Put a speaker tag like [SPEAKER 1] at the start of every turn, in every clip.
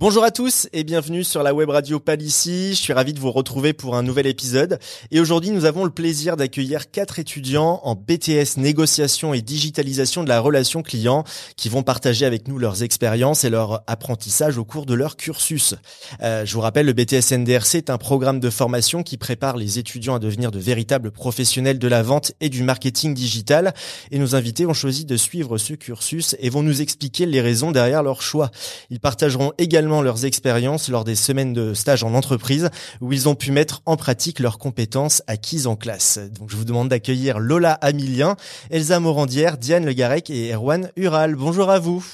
[SPEAKER 1] Bonjour à tous et bienvenue sur la web radio Palissy. Je suis ravi de vous retrouver pour un nouvel épisode. Et aujourd'hui, nous avons le plaisir d'accueillir quatre étudiants en BTS négociation et digitalisation de la relation client qui vont partager avec nous leurs expériences et leur apprentissage au cours de leur cursus. Euh, je vous rappelle, le BTS NDRC est un programme de formation qui prépare les étudiants à devenir de véritables professionnels de la vente et du marketing digital. Et nos invités ont choisi de suivre ce cursus et vont nous expliquer les raisons derrière leur choix. Ils partageront également leurs expériences lors des semaines de stage en entreprise où ils ont pu mettre en pratique leurs compétences acquises en classe. Donc je vous demande d'accueillir Lola Amilien, Elsa Morandière, Diane Le Garec et Erwan Ural. Bonjour à vous.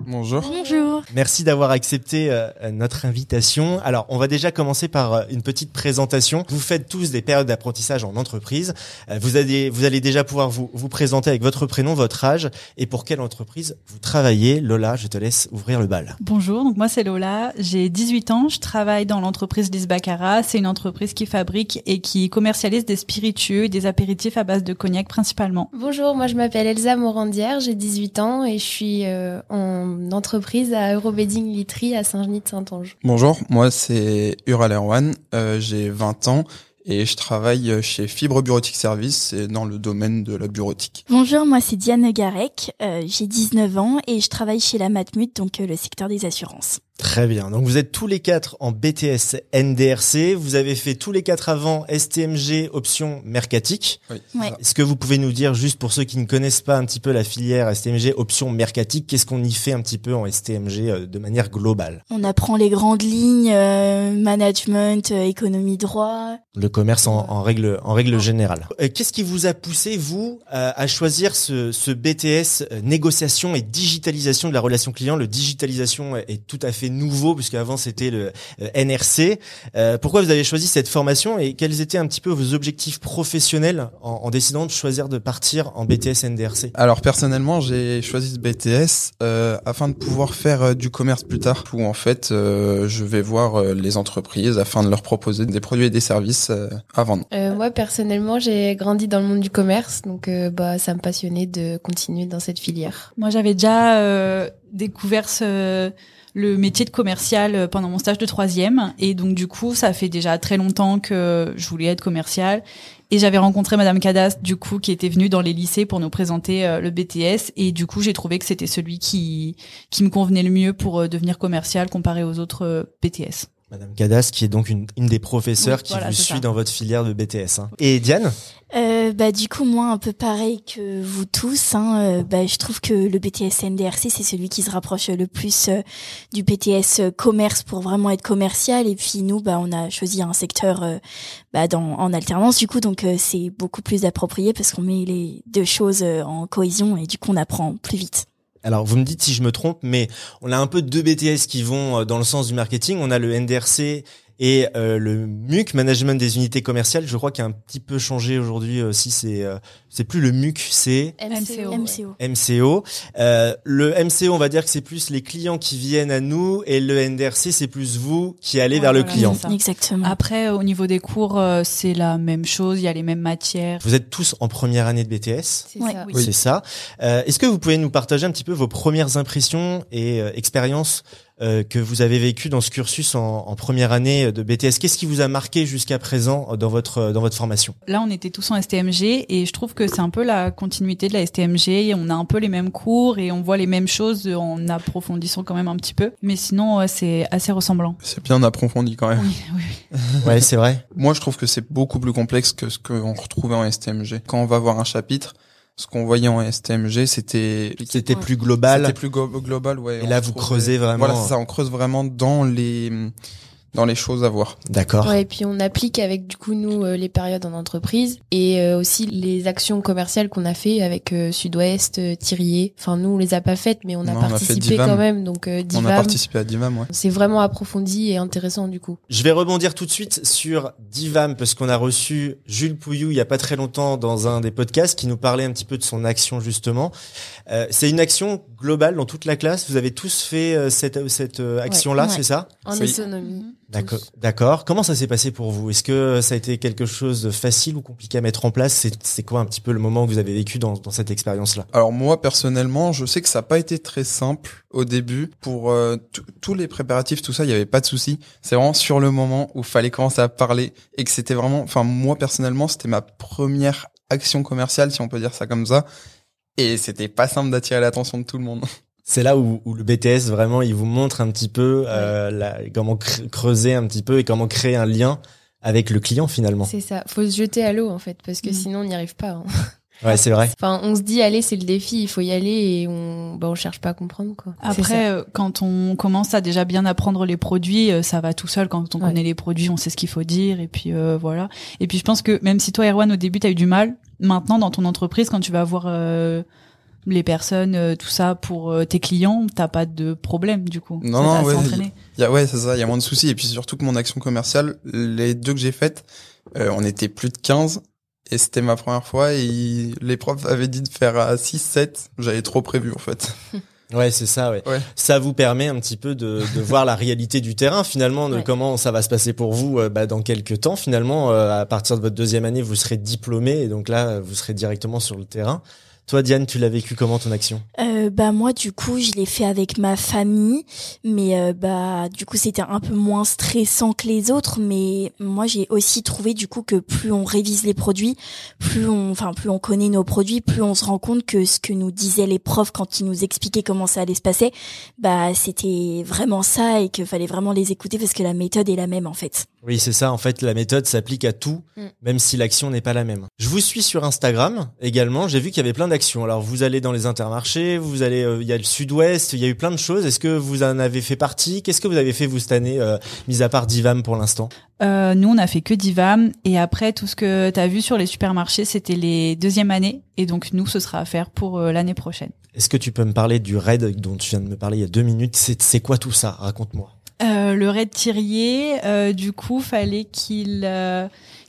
[SPEAKER 2] Bonjour.
[SPEAKER 3] Bonjour.
[SPEAKER 1] Merci d'avoir accepté euh, notre invitation. Alors, on va déjà commencer par euh, une petite présentation. Vous faites tous des périodes d'apprentissage en entreprise. Euh, vous allez, vous allez déjà pouvoir vous, vous présenter avec votre prénom, votre âge et pour quelle entreprise vous travaillez. Lola, je te laisse ouvrir le bal.
[SPEAKER 3] Bonjour, donc moi c'est Lola, j'ai 18 ans, je travaille dans l'entreprise Lisbacara. C'est une entreprise qui fabrique et qui commercialise des spiritueux et des apéritifs à base de cognac principalement.
[SPEAKER 4] Bonjour, moi je m'appelle Elsa Morandière, j'ai 18 ans et je suis en entreprise à Eurobedding Litry à Saint-Genis-de-Saint-Ange.
[SPEAKER 2] Bonjour, moi c'est Ural Erwan, euh, j'ai 20 ans et je travaille chez Fibre Bureautique Service dans le domaine de la bureautique.
[SPEAKER 5] Bonjour, moi c'est Diane Garec, euh, j'ai 19 ans et je travaille chez la Matmut, donc euh, le secteur des assurances.
[SPEAKER 1] Très bien. Donc vous êtes tous les quatre en BTS NDRC. Vous avez fait tous les quatre avant STMG option mercatique.
[SPEAKER 2] Oui.
[SPEAKER 5] Ouais.
[SPEAKER 1] Est-ce que vous pouvez nous dire, juste pour ceux qui ne connaissent pas un petit peu la filière STMG option mercatique, qu'est-ce qu'on y fait un petit peu en STMG euh, de manière globale?
[SPEAKER 5] On apprend les grandes lignes, euh, management, euh, économie droit.
[SPEAKER 1] Le commerce en, en règle en règle générale. Euh, Qu'est-ce qui vous a poussé vous à, à choisir ce, ce BTS euh, négociation et digitalisation de la relation client? Le digitalisation est tout à fait nouveau puisque avant c'était le euh, NRC. Euh, pourquoi vous avez choisi cette formation et quels étaient un petit peu vos objectifs professionnels en, en décidant de choisir de partir en BTS NDRC
[SPEAKER 2] Alors personnellement, j'ai choisi ce BTS euh, afin de pouvoir faire euh, du commerce plus tard, où en fait euh, je vais voir euh, les entreprises afin de leur proposer des produits et des services euh, à vendre.
[SPEAKER 4] Euh, moi personnellement j'ai grandi dans le monde du commerce donc euh, bah ça me passionnait de continuer dans cette filière.
[SPEAKER 3] Moi j'avais déjà euh, découvert ce- le métier de commercial euh, pendant mon stage de troisième. Et donc du coup ça fait déjà très longtemps que je voulais être commercial et j'avais rencontré Madame Cadas du coup qui était venue dans les lycées pour nous présenter euh, le BTS et du coup j'ai trouvé que c'était celui qui qui me convenait le mieux pour euh, devenir commercial comparé aux autres BTS.
[SPEAKER 1] Madame Cadas, qui est donc une, une des professeurs
[SPEAKER 3] Oui,
[SPEAKER 1] qui
[SPEAKER 3] voilà,
[SPEAKER 1] vous suit
[SPEAKER 3] ça.
[SPEAKER 1] dans votre filière de BTS. hein. Et Diane?
[SPEAKER 5] Euh, bah du coup moi un peu pareil que vous tous. Hein, euh, bah, je trouve que le BTS NDRC c'est celui qui se rapproche le plus euh, du BTS euh, commerce pour vraiment être commercial. Et puis nous bah on a choisi un secteur euh, bah, dans, en alternance du coup donc euh, c'est beaucoup plus approprié parce qu'on met les deux choses euh, en cohésion et du coup on apprend plus vite.
[SPEAKER 1] Alors, vous me dites si je me trompe, mais on a un peu deux BTS qui vont euh, dans le sens du marketing. On a le NDRC et euh, le MUC, Management des unités commerciales. Je crois qu'il a un petit peu changé aujourd'hui aussi. C'est euh, c'est plus le MUC, c'est
[SPEAKER 3] MCO.
[SPEAKER 5] MCO.
[SPEAKER 1] MCO. Euh, le MCO, on va dire que c'est plus les clients qui viennent à nous, et le NDRC, c'est plus vous qui allez
[SPEAKER 3] Ouais,
[SPEAKER 1] vers le client.
[SPEAKER 5] Exactement.
[SPEAKER 3] Après au niveau des cours euh, c'est la même chose, il y a les mêmes matières.
[SPEAKER 1] Vous êtes tous en première année de BTS.
[SPEAKER 4] C'est
[SPEAKER 5] Ouais.
[SPEAKER 4] ça.
[SPEAKER 3] Oui.
[SPEAKER 1] C'est ça. Euh, Est-ce que vous pouvez nous partager un petit peu vos premières impressions et euh, expériences euh, que vous avez vécues dans ce cursus en, en première année de BTS Qu'est-ce qui vous a marqué jusqu'à présent dans votre dans votre formation?
[SPEAKER 3] Là, on était tous en STMG et je trouve que c'est un peu la continuité de la STMG. On a un peu les mêmes cours et on voit les mêmes choses en approfondissant quand même un petit peu. Mais sinon, ouais, c'est assez ressemblant.
[SPEAKER 2] C'est bien approfondi quand même.
[SPEAKER 3] Oui, oui, oui.
[SPEAKER 1] Ouais, c'est vrai.
[SPEAKER 2] Moi, je trouve que c'est beaucoup plus complexe que ce qu'on retrouvait en STMG. Quand on va voir un chapitre, ce qu'on voyait en STMG, c'était
[SPEAKER 1] C'était plus global.
[SPEAKER 2] C'était plus global, ouais.
[SPEAKER 1] Et là, vous creusez vraiment.
[SPEAKER 2] Voilà, ça. On creuse vraiment dans les dans les choses à voir.
[SPEAKER 1] D'accord.
[SPEAKER 4] Ouais, et puis on applique avec du coup nous euh, les périodes en entreprise et euh, aussi les actions commerciales qu'on a fait avec euh, Sud-Ouest, euh, Thirier. Enfin nous on les a pas faites mais on a
[SPEAKER 2] Non, on a fait
[SPEAKER 4] participé
[SPEAKER 2] Divam.
[SPEAKER 4] quand même donc euh,
[SPEAKER 2] On a
[SPEAKER 4] Divam.
[SPEAKER 2] participé à Divam, ouais.
[SPEAKER 4] C'est vraiment approfondi et intéressant du coup.
[SPEAKER 1] Je vais rebondir tout de suite sur Divam parce qu'on a reçu Jules Pouillou il y a pas très longtemps dans un des podcasts qui nous parlait un petit peu de son action justement. Euh, c'est une action globale dans toute la classe. Vous avez tous fait euh, cette cette action là,
[SPEAKER 5] Ouais.
[SPEAKER 1] c'est ça?
[SPEAKER 4] En économie.
[SPEAKER 1] D'accord. D'accord. Comment ça s'est passé pour vous? Est-ce que ça a été quelque chose de facile ou compliqué à mettre en place? C'est quoi un petit peu le moment que vous avez vécu dans, dans cette expérience-là?
[SPEAKER 2] Alors moi personnellement, je sais que ça n'a pas été très simple au début. Pour euh, tous- tous les préparatifs, tout ça, il n'y avait pas de souci. C'est vraiment sur le moment où fallait commencer à parler et que c'était vraiment, enfin moi personnellement, c'était ma première action commerciale, si on peut dire ça comme ça. Et c'était pas simple d'attirer l'attention de tout le monde.
[SPEAKER 1] C'est là où, où le BTS vraiment il vous montre un petit peu euh, la- comment cre- creuser un petit peu et comment créer un lien avec le client finalement.
[SPEAKER 4] C'est ça. Faut se jeter à l'eau en fait, parce que
[SPEAKER 3] Mm.
[SPEAKER 4] sinon on n'y arrive pas. hein.
[SPEAKER 1] Ouais, c'est vrai.
[SPEAKER 4] Enfin, on se dit allez, c'est le défi, il faut y aller et on, bah, on cherche pas à comprendre quoi.
[SPEAKER 3] Après, euh, quand on commence à déjà bien apprendre les produits, euh, ça va tout seul. Quand on
[SPEAKER 4] Ouais.
[SPEAKER 3] connaît les produits, on sait ce qu'il faut dire. Et puis euh, voilà. Et puis je pense que même si toi, Erwan, au début, t'as eu du mal, maintenant dans ton entreprise, quand tu vas voir euh, les personnes, euh, tout ça pour euh, tes clients, t'as pas de problème du coup.
[SPEAKER 2] Non, non, ouais, y a, ouais, c'est ça, il y a moins de soucis. Et puis surtout que mon action commerciale, les deux que j'ai faites, euh, on était plus de 15 et c'était ma première fois et les profs avaient dit de faire à 6, 7. J'avais trop prévu en fait.
[SPEAKER 1] Ouais, c'est ça. Ouais.
[SPEAKER 2] Ouais.
[SPEAKER 1] Ça vous permet un petit peu de, de voir la réalité du terrain finalement, de
[SPEAKER 4] Ouais.
[SPEAKER 1] comment ça va se passer pour vous euh, bah, dans quelques temps. Finalement, euh, à partir de votre deuxième année, vous serez diplômé et donc là, vous serez directement sur le terrain. Toi, Diane, tu l'as vécu comment ton action?
[SPEAKER 5] Euh, bah moi du coup je l'ai fait avec ma famille mais euh, bah du coup c'était un peu moins stressant que les autres mais moi j'ai aussi trouvé du coup que plus on révise les produits plus on enfin plus on connaît nos produits plus on se rend compte que ce que nous disaient les profs quand ils nous expliquaient comment ça allait se passer bah c'était vraiment ça et qu'il fallait vraiment les écouter parce que la méthode est la même en fait.
[SPEAKER 1] Oui, c'est ça. En fait, la méthode s'applique à tout,
[SPEAKER 4] Mm.
[SPEAKER 1] même si l'action n'est pas la même. Je vous suis sur Instagram également. J'ai vu qu'il y avait plein d'actions. Alors, vous allez dans les intermarchés, vous allez, euh, il y a le Sud-Ouest, il y a eu plein de choses. Est-ce que vous en avez fait partie? Qu'est-ce que vous avez fait vous cette année, euh, mis à part Divam pour l'instant?
[SPEAKER 3] Euh, nous, on a fait que Divam. Et après, tout ce que t'as vu sur les supermarchés, c'était les deuxièmes années. Et donc, nous, ce sera à faire pour euh, l'année prochaine.
[SPEAKER 1] Est-ce que tu peux me parler du raid dont tu viens de me parler il y a deux minutes? C'est quoi tout ça? Raconte-moi.
[SPEAKER 3] Euh, le raid Thirier, du coup, fallait qu'il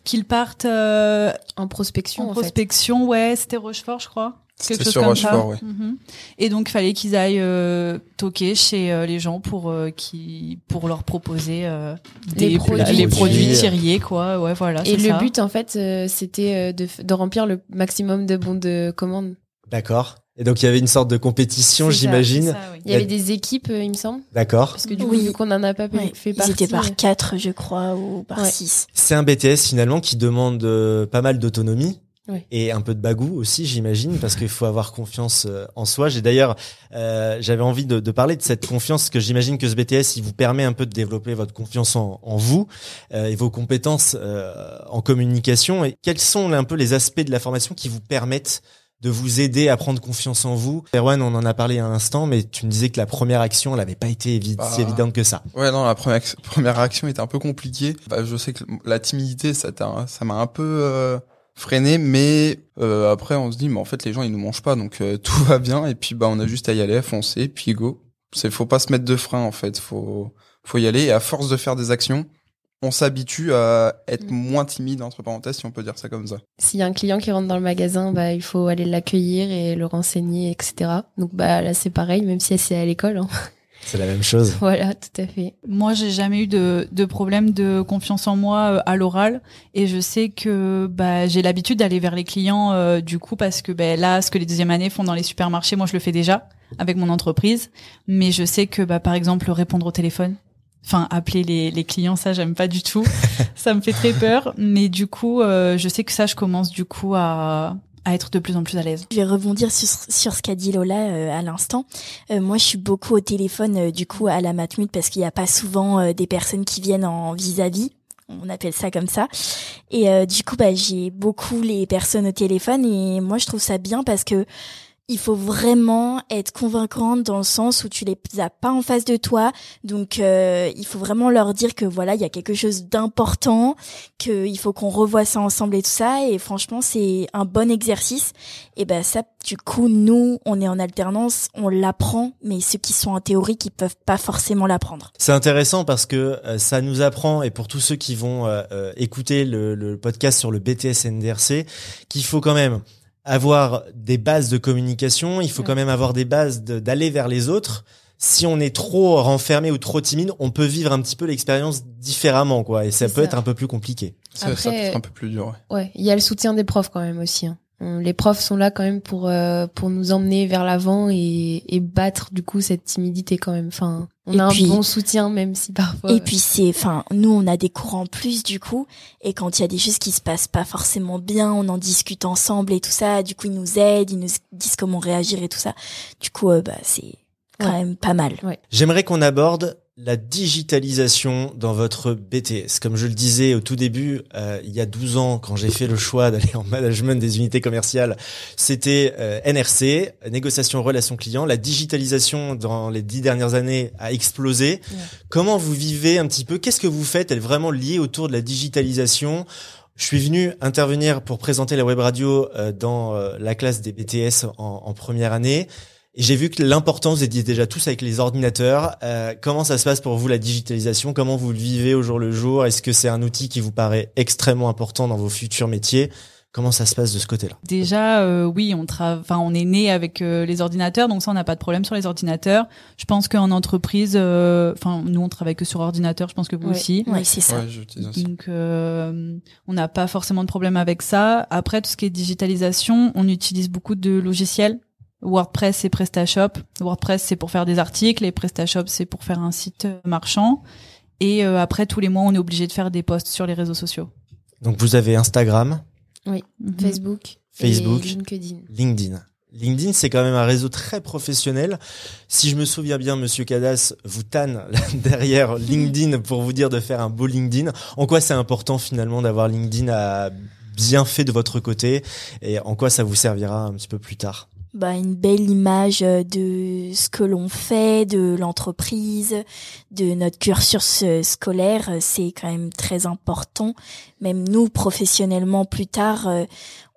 [SPEAKER 3] euh, qu'il parte euh,
[SPEAKER 4] En prospection,
[SPEAKER 3] en
[SPEAKER 4] en, fait.
[SPEAKER 3] prospection. Ouais, c'était Rochefort, je crois. Quelque
[SPEAKER 2] C'était
[SPEAKER 3] chose
[SPEAKER 2] sur
[SPEAKER 3] comme
[SPEAKER 2] Rochefort,
[SPEAKER 3] ça.
[SPEAKER 2] ouais.
[SPEAKER 3] Mhm. Et donc, il fallait qu'ils aillent euh, toquer chez euh, les gens pour euh, qui pour leur proposer euh,
[SPEAKER 4] Les
[SPEAKER 3] des
[SPEAKER 4] produits.
[SPEAKER 3] les produits.
[SPEAKER 1] Thirier,
[SPEAKER 3] quoi. Ouais, voilà.
[SPEAKER 4] Et le
[SPEAKER 3] ça.
[SPEAKER 4] but, en fait, euh, c'était euh, de, de remplir le maximum de bons de commande.
[SPEAKER 1] D'accord. Et donc, il y avait une sorte de compétition, j'imagine.
[SPEAKER 3] Oui.
[SPEAKER 4] Il y avait des équipes, euh, il me semble.
[SPEAKER 1] D'accord.
[SPEAKER 4] Parce que du coup,
[SPEAKER 5] Oui.
[SPEAKER 4] vu qu'on en a pas
[SPEAKER 5] Ouais,
[SPEAKER 4] fait
[SPEAKER 5] ils
[SPEAKER 4] partie.
[SPEAKER 5] étaient
[SPEAKER 4] euh,
[SPEAKER 5] par quatre je crois ou par
[SPEAKER 4] Ouais.
[SPEAKER 5] six.
[SPEAKER 1] C'est un BTS finalement qui demande euh, pas mal d'autonomie.
[SPEAKER 4] Ouais.
[SPEAKER 1] Et un peu de bagou aussi, j'imagine, parce qu'il faut avoir confiance euh, en soi. J'ai d'ailleurs, euh, j'avais envie de, de parler de cette confiance que j'imagine que ce BTS, il vous permet un peu de développer votre confiance en, en vous euh, et vos compétences euh, en communication. Et quels sont un peu les aspects de la formation qui vous permettent de vous aider à prendre confiance en vous Erwan, on en a parlé un instant, mais tu me disais que la première action, elle n'avait pas été évi-
[SPEAKER 2] Bah.
[SPEAKER 1] si évidente que ça.
[SPEAKER 2] Ouais, non, la première, première réaction était un peu compliquée. Bah, je sais que la timidité, ça m'a un peu euh, freiné, mais euh, après, on se dit, mais en fait, les gens, ils nous mangent pas, donc euh, tout va bien. Et puis, bah, on a juste à y aller, à foncer, puis go. C'est, faut pas se mettre de frein, en fait. Faut, faut y aller. Et à force de faire des actions, on s'habitue à être
[SPEAKER 4] Mm.
[SPEAKER 2] moins timide, entre parenthèses, si on peut dire ça comme ça.
[SPEAKER 4] S'il y a un client qui rentre dans le magasin, bah, il faut aller l'accueillir et le renseigner, etc. Donc, bah, là, c'est pareil, même si c'est à l'école. hein.
[SPEAKER 1] C'est la même chose.
[SPEAKER 4] voilà, tout à fait.
[SPEAKER 3] Moi, j'ai jamais eu de, de problème de confiance en moi euh, à l'oral, et je sais que bah, j'ai l'habitude d'aller vers les clients euh, du coup parce que bah, là, ce que les deuxième années font dans les supermarchés, moi, je le fais déjà avec mon entreprise, mais je sais que bah, par exemple répondre au téléphone, enfin appeler les, les clients, ça j'aime pas du tout, ça me fait très peur, mais du coup, euh, je sais que ça, je commence du coup à à être de plus en plus à l'aise.
[SPEAKER 5] Je vais rebondir sur, sur ce qu'a dit Lola euh, à l'instant. Euh, moi, je suis beaucoup au téléphone euh, du coup à la Matmut parce qu'il n'y a pas souvent euh, des personnes qui viennent en vis-à-vis. On appelle ça comme ça. Et euh, du coup, bah, j'ai beaucoup les personnes au téléphone et moi, je trouve ça bien parce que il faut vraiment être convaincante dans le sens où tu les as pas en face de toi. Donc, euh, il faut vraiment leur dire que voilà, il y a quelque chose d'important, qu'il faut qu'on revoie ça ensemble et tout ça. Et franchement, c'est un bon exercice. Et ben ça, du coup, nous, on est en alternance, on l'apprend, mais ceux qui sont en théorie, qui peuvent pas forcément l'apprendre.
[SPEAKER 1] C'est intéressant parce que euh, ça nous apprend, et pour tous ceux qui vont euh, écouter le, le podcast sur le BTS NDRC, qu'il faut quand même avoir des bases de communication, il faut
[SPEAKER 4] Ouais.
[SPEAKER 1] quand même avoir des bases de- d'aller vers les autres. si on est trop renfermé ou trop timide, on peut vivre un petit peu l'expérience différemment, quoi. Et ça peut
[SPEAKER 4] ça.
[SPEAKER 1] être un peu plus compliqué.
[SPEAKER 2] Ça, ça peut être un peu plus dur. ouais.
[SPEAKER 4] Ouais, il y a le soutien des profs quand même aussi. hein. On- Les profs sont là quand même pour euh, pour nous emmener vers l'avant et, et battre du coup cette timidité quand même. Enfin, on
[SPEAKER 5] Et
[SPEAKER 4] a
[SPEAKER 5] puis-
[SPEAKER 4] un bon soutien même si parfois.
[SPEAKER 5] Et puis c'est, enfin, nous on a des cours en plus du coup, et quand il y a des choses qui se passent pas forcément bien, on en discute ensemble et tout ça. Du coup ils nous aident, ils nous disent comment réagir et tout ça. Du coup, euh, bah c'est quand
[SPEAKER 4] Ouais.
[SPEAKER 5] même pas mal.
[SPEAKER 1] J'aimerais qu'on aborde la digitalisation dans votre BTS. Comme je le disais au tout début, euh, il y a 12 ans, quand j'ai fait le choix d'aller en management des unités commerciales, c'était euh, NRC, négociation relations clients. La digitalisation dans les dix dernières années a explosé.
[SPEAKER 4] Ouais.
[SPEAKER 1] Comment vous vivez un petit peu? Qu'est-ce que vous faites Elle est vraiment liée autour de la digitalisation? Je suis venu intervenir pour présenter la web radio euh, dans euh, la classe des BTS en, en première année. Et j'ai vu que l'importance, vous étiez déjà tous avec les ordinateurs. Euh, comment ça se passe pour vous la digitalisation? Comment vous le vivez au jour le jour? Est-ce que c'est un outil qui vous paraît extrêmement important dans vos futurs métiers? Comment ça se passe de ce côté-là?
[SPEAKER 3] Déjà, euh, oui, on travaille, enfin, on est né avec euh, les ordinateurs, donc ça, on n'a pas de problème sur les ordinateurs. Je pense qu'en entreprise, euh, enfin, nous, on travaille que sur ordinateur. Je pense que vous
[SPEAKER 4] Ouais.
[SPEAKER 3] aussi.
[SPEAKER 5] Ouais, c'est ça.
[SPEAKER 2] Ouais, aussi.
[SPEAKER 3] Donc, euh, on n'a pas forcément de problème avec ça. Après, tout ce qui est digitalisation, on utilise beaucoup de logiciels. WordPress et PrestaShop. WordPress, c'est pour faire des articles et PrestaShop, c'est pour faire un site euh, marchand. Et euh, après, tous les mois, on est obligé de faire des posts sur les réseaux sociaux.
[SPEAKER 1] Donc vous avez Instagram,
[SPEAKER 3] Mhm.
[SPEAKER 4] Facebook,
[SPEAKER 1] Facebook.
[SPEAKER 4] et LinkedIn.
[SPEAKER 1] LinkedIn. LinkedIn, c'est quand même un réseau très professionnel. Si je me souviens bien, Monsieur Cadas vous tanne derrière LinkedIn pour vous dire de faire un beau LinkedIn. En quoi c'est important finalement d'avoir LinkedIn à bien fait de votre côté? Et en quoi ça vous servira un petit peu plus tard?
[SPEAKER 5] Bah, une belle image euh, de ce que l'on fait, de l'entreprise, de notre cursus scolaire, euh, c'est quand même très important. Même nous, professionnellement, plus tard, euh,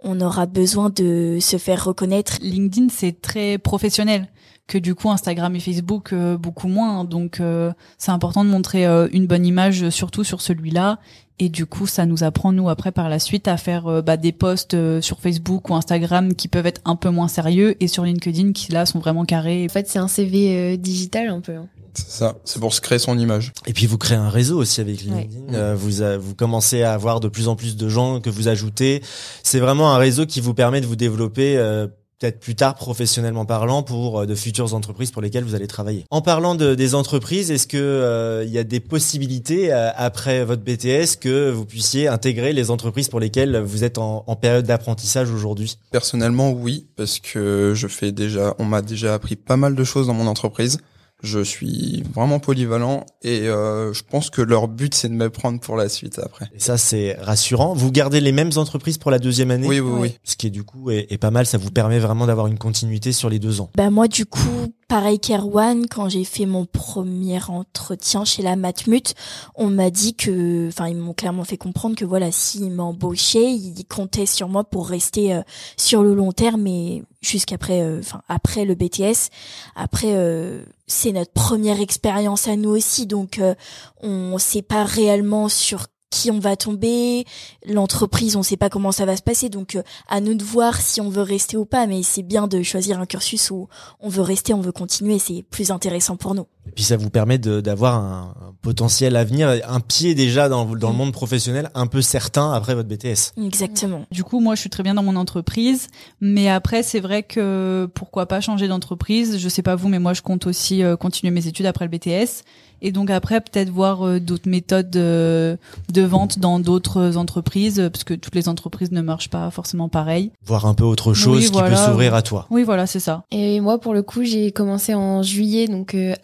[SPEAKER 5] on aura besoin de se faire reconnaître.
[SPEAKER 3] LinkedIn, c'est très professionnel que du coup Instagram et Facebook euh, beaucoup moins. Donc euh, c'est important de montrer euh, une bonne image, surtout sur celui-là. Et du coup, ça nous apprend nous après par la suite à faire euh, bah, des posts euh, sur Facebook ou Instagram qui peuvent être un peu moins sérieux et sur LinkedIn qui là sont vraiment carrés.
[SPEAKER 4] En fait, c'est un CV euh, digital un peu. hein.
[SPEAKER 2] C'est ça. C'est pour se créer son image.
[SPEAKER 1] Et puis vous créez un réseau aussi avec
[SPEAKER 4] Ouais.
[SPEAKER 1] LinkedIn. Euh, vous a- vous commencez à avoir de plus en plus de gens que vous ajoutez. C'est vraiment un réseau qui vous permet de vous développer euh, peut-être plus tard professionnellement parlant pour euh, de futures entreprises pour lesquelles vous allez travailler. En parlant de, des entreprises, est-ce que euh, il y a des possibilités euh, après votre BTS que vous puissiez intégrer les entreprises pour lesquelles vous êtes en, en période d'apprentissage aujourd'hui?
[SPEAKER 2] Personnellement, oui, parce que je fais déjà, on m'a déjà appris pas mal de choses dans mon entreprise. Je suis vraiment polyvalent et euh, je pense que leur but c'est de me prendre pour la suite après.
[SPEAKER 1] Et ça c'est rassurant. Vous gardez les mêmes entreprises pour la deuxième année?
[SPEAKER 2] Oui, oui, oui.
[SPEAKER 1] Ce qui est du coup est, est pas mal, ça vous permet vraiment d'avoir une continuité sur les deux ans.
[SPEAKER 5] Bah moi du coup, pareil qu'Erwan, quand j'ai fait mon premier entretien chez la Matmut, on m'a dit que, enfin ils m'ont clairement fait comprendre que voilà, s'ils m'embauchaient, ils comptaient sur moi pour rester euh, sur le long terme et jusqu'après, euh, enfin après le BTS. Après, euh, c'est notre première expérience à nous aussi, donc euh, on sait pas réellement sur qui on va tomber, l'entreprise, on sait pas comment ça va se passer, donc euh, à nous de voir si on veut rester ou pas, mais c'est bien de choisir un cursus où on veut rester, on veut continuer, c'est plus intéressant pour nous.
[SPEAKER 1] Et puis ça vous permet de- d'avoir un, un potentiel avenir, un pied déjà dans, dans le monde professionnel un peu certain après votre BTS.
[SPEAKER 5] Exactement.
[SPEAKER 3] Du coup, moi, je suis très bien dans mon entreprise, mais après, c'est vrai que pourquoi pas changer d'entreprise? Je sais pas vous, mais moi, je compte aussi euh, continuer mes études après le BTS, et donc après, peut-être voir euh, d'autres méthodes euh, de vente dans d'autres entreprises, parce que toutes les entreprises ne marchent pas forcément pareil.
[SPEAKER 1] Voir un peu autre chose
[SPEAKER 3] Oui,
[SPEAKER 1] qui
[SPEAKER 3] voilà.
[SPEAKER 1] peut s'ouvrir à toi.
[SPEAKER 3] Oui, voilà, c'est ça.
[SPEAKER 4] Et moi, pour le coup, j'ai commencé en juillet, donc euh,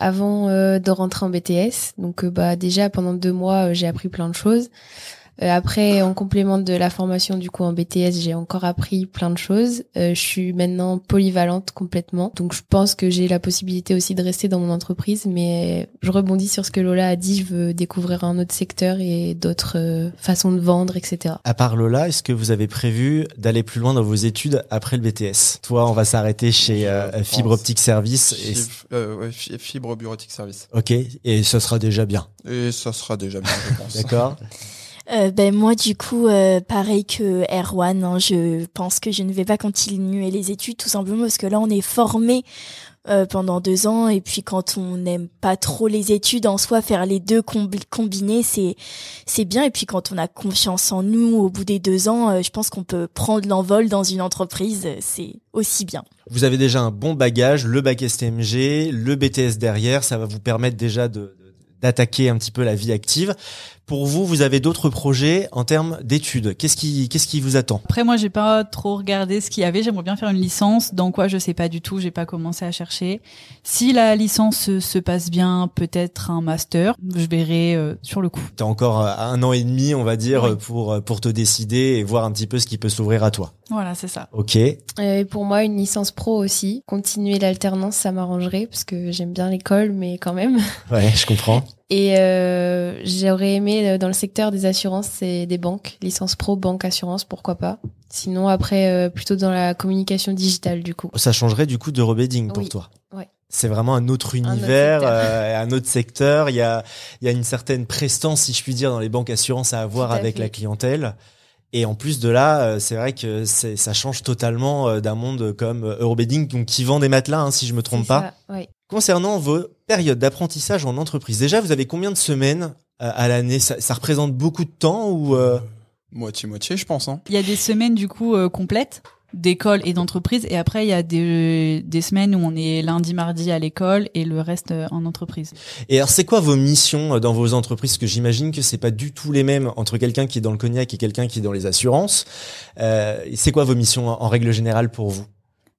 [SPEAKER 4] euh, de rentrer en BTS. Donc, euh, bah déjà pendant deux mois, euh, j'ai appris plein de choses. Euh, après, en complément de la formation du coup en BTS, j'ai encore appris plein de choses. Euh, je suis maintenant polyvalente complètement, donc je pense que j'ai la possibilité aussi de rester dans mon entreprise. Mais je rebondis sur ce que Lola a dit. Je veux découvrir un autre secteur et d'autres euh, façons de vendre, etc.
[SPEAKER 1] À part Lola, est-ce que vous avez prévu d'aller plus loin dans vos études après le BTS Toi, on va s'arrêter chez euh, Fibre. Optique Service. Et...
[SPEAKER 2] Fib- euh, ouais, fi- fibre bureautique service.
[SPEAKER 1] Ok, et ce sera déjà bien.
[SPEAKER 2] Et ça sera déjà bien, je pense.
[SPEAKER 1] D'accord
[SPEAKER 5] Euh, ben moi du coup, euh, pareil que Erwan, hein, je pense que je ne vais pas continuer les études tout simplement parce que là on est formé euh, pendant deux ans. Et puis quand on n'aime pas trop les études en soi, faire les deux combinés, c'est c'est bien. Et puis quand on a confiance en nous, au bout des deux ans, euh, je pense qu'on peut prendre l'envol dans une entreprise. C'est aussi bien.
[SPEAKER 1] Vous avez déjà un bon bagage, le bac STMG, le BTS derrière, ça va vous permettre déjà de d'attaquer un petit peu la vie active. Pour vous, vous avez d'autres projets en termes d'études. Qu'est-ce qui, qu'est-ce qui vous attend?
[SPEAKER 3] Après, moi, j'ai pas trop regardé ce qu'il y avait. J'aimerais bien faire une licence. Dans quoi, je sais pas du tout. J'ai pas commencé à chercher. Si la licence se passe bien, peut-être un master. Je verrai euh, sur le coup.
[SPEAKER 1] T'as encore euh, un an et demi, on va dire, pour euh, pour te décider et voir un petit peu ce qui peut s'ouvrir à toi.
[SPEAKER 3] Voilà, c'est ça.
[SPEAKER 1] Ok.
[SPEAKER 4] Et pour moi, une licence pro aussi. Continuer l'alternance, ça m'arrangerait parce que j'aime bien l'école, mais quand même.
[SPEAKER 1] Ouais, je comprends.
[SPEAKER 4] Et euh, j'aurais aimé dans le secteur des assurances et des banques, licence pro, banque, assurance, pourquoi pas. Sinon après euh, plutôt dans la communication digitale du coup.
[SPEAKER 1] Ça changerait du coup de rebedding pour
[SPEAKER 4] Oui.
[SPEAKER 1] toi.
[SPEAKER 4] Ouais.
[SPEAKER 1] C'est vraiment un autre
[SPEAKER 4] autre
[SPEAKER 1] univers,
[SPEAKER 4] secteur.
[SPEAKER 1] euh, un autre secteur. Il y a, il y a une certaine prestance, si je puis dire, dans les banques assurances à avoir
[SPEAKER 4] à
[SPEAKER 1] avec
[SPEAKER 4] fait.
[SPEAKER 1] la clientèle. Et en plus de là, euh, c'est vrai que c'est, ça change totalement euh, d'un monde comme euh, Eurobedding, donc qui vend des matelas, hein, si je me trompe
[SPEAKER 4] C'est
[SPEAKER 1] pas.
[SPEAKER 4] ça, ouais.
[SPEAKER 1] Concernant vos périodes d'apprentissage en entreprise, déjà, vous avez combien de semaines à l'année? Ça, ça représente beaucoup de temps ou euh,
[SPEAKER 2] Moitié moitié, je pense. Hein.
[SPEAKER 3] Il y a des semaines du coup euh, complètes d'école et d'entreprise et après il y a des, des semaines où on est lundi mardi à l'école et le reste euh, en entreprise.
[SPEAKER 1] Et alors, c'est quoi vos missions euh, dans vos entreprises? Parce que j'imagine que c'est pas du tout les mêmes entre quelqu'un qui est dans le cognac et quelqu'un qui est dans les assurances. Euh, c'est quoi vos missions en, en règle générale pour vous?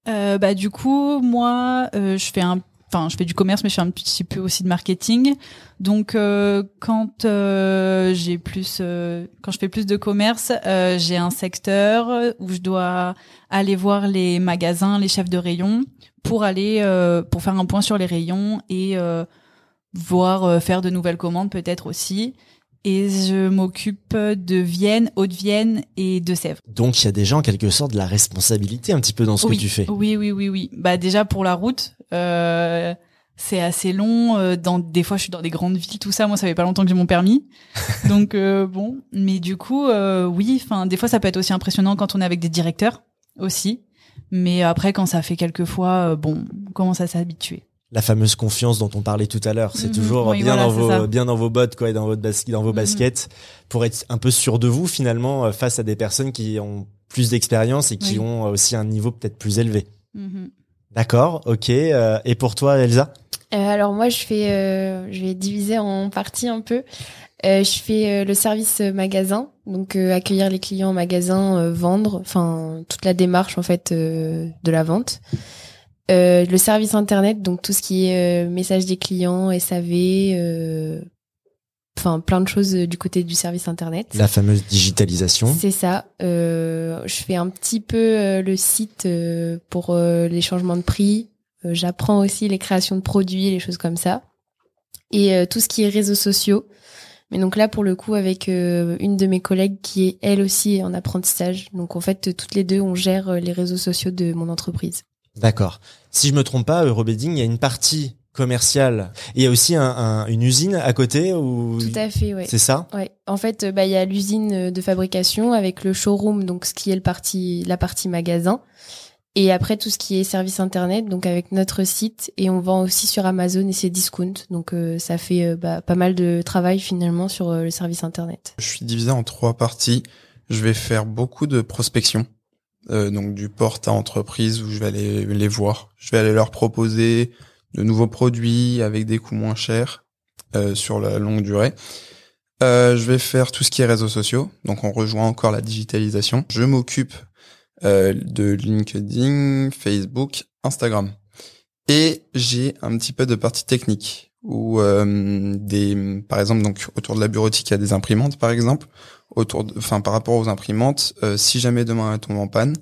[SPEAKER 3] Euh, bah du coup moi euh, je fais un enfin je fais du commerce mais je fais un petit peu aussi de marketing. Donc euh, quand euh, j'ai plus euh, quand je fais plus de commerce euh, j'ai un secteur où je dois aller voir les magasins les chefs de rayon pour aller euh, pour faire un point sur les rayons et euh, voir faire de nouvelles commandes peut-être aussi et je m'occupe de Vienne, Haute-Vienne et de Sèvres.
[SPEAKER 1] Donc, il y a déjà en quelque sorte de la responsabilité un petit peu dans ce
[SPEAKER 3] oui.
[SPEAKER 1] que tu fais.
[SPEAKER 3] Oui, oui, oui, oui. Bah déjà pour la route, euh, c'est assez long. euh, Dans des fois, je suis dans des grandes villes, tout ça. Moi, ça fait pas longtemps que j'ai mon permis, donc euh, bon. Mais du coup, euh, oui. Enfin, des fois, ça peut être aussi impressionnant quand on est avec des directeurs aussi. Mais après, quand ça fait quelques fois, euh, bon, on commence à s'habituer.
[SPEAKER 1] La fameuse confiance dont on parlait tout à l'heure, c'est
[SPEAKER 3] Mhm.
[SPEAKER 1] toujours
[SPEAKER 3] Oui,
[SPEAKER 1] bien
[SPEAKER 3] voilà,
[SPEAKER 1] dans vos
[SPEAKER 3] ça.
[SPEAKER 1] bien dans vos bottes quoi, et dans votre basket, dans vos
[SPEAKER 3] Mhm.
[SPEAKER 1] baskets, pour être un peu sûr de vous finalement euh, face à des personnes qui ont plus d'expérience et qui
[SPEAKER 3] Oui.
[SPEAKER 1] ont euh, aussi un niveau peut-être plus élevé.
[SPEAKER 3] Mhm.
[SPEAKER 1] D'accord, ok. euh, et pour toi, Elsa?
[SPEAKER 4] Euh, alors moi je fais, euh, je vais diviser en parties un peu. Euh, je fais euh, le service magasin, donc euh, accueillir les clients en magasin, euh, vendre, enfin toute la démarche en fait euh, de la vente. Euh, le service internet, donc tout ce qui est euh, message des clients, SAV, euh, enfin plein de choses du côté du service internet.
[SPEAKER 1] La fameuse digitalisation.
[SPEAKER 4] C'est ça. Je fais un petit peu le site pour les changements de prix. J'apprends aussi les créations de produits, les choses comme ça. Et tout ce qui est réseaux sociaux. Mais donc là, pour le coup, avec euh, une de mes collègues qui est elle aussi en apprentissage. Donc en fait, toutes les deux, on gère les réseaux sociaux de mon entreprise.
[SPEAKER 1] D'accord. Si je me trompe pas, Eurobedding, il y a une partie commerciale et il y a aussi un, un- une usine à côté où
[SPEAKER 4] Tout à fait, ouais.
[SPEAKER 1] c'est ça
[SPEAKER 4] Ouais. En fait, euh, bah il y a l'usine euh, de fabrication avec le showroom, donc ce qui est le parti, la partie magasin, et après tout ce qui est service internet, donc avec notre site, et on vend aussi sur Amazon et c'est discount, donc euh, ça fait euh, bah, pas mal de travail finalement sur euh, le service internet.
[SPEAKER 2] Je suis divisé en trois parties. Je vais faire beaucoup de prospection, euh, donc du porte à entreprise où je vais aller les voir. Je vais aller leur proposer de nouveaux produits avec des coûts moins chers euh, sur la longue durée. Euh, je vais faire tout ce qui est réseaux sociaux, donc on rejoint encore la digitalisation. Je m'occupe de LinkedIn, Facebook, Instagram. Et j'ai un petit peu de partie technique euh, des par exemple donc autour de la bureautique il y a des imprimantes par exemple autour de enfin par rapport aux imprimantes euh, si jamais demain elle tombe en panne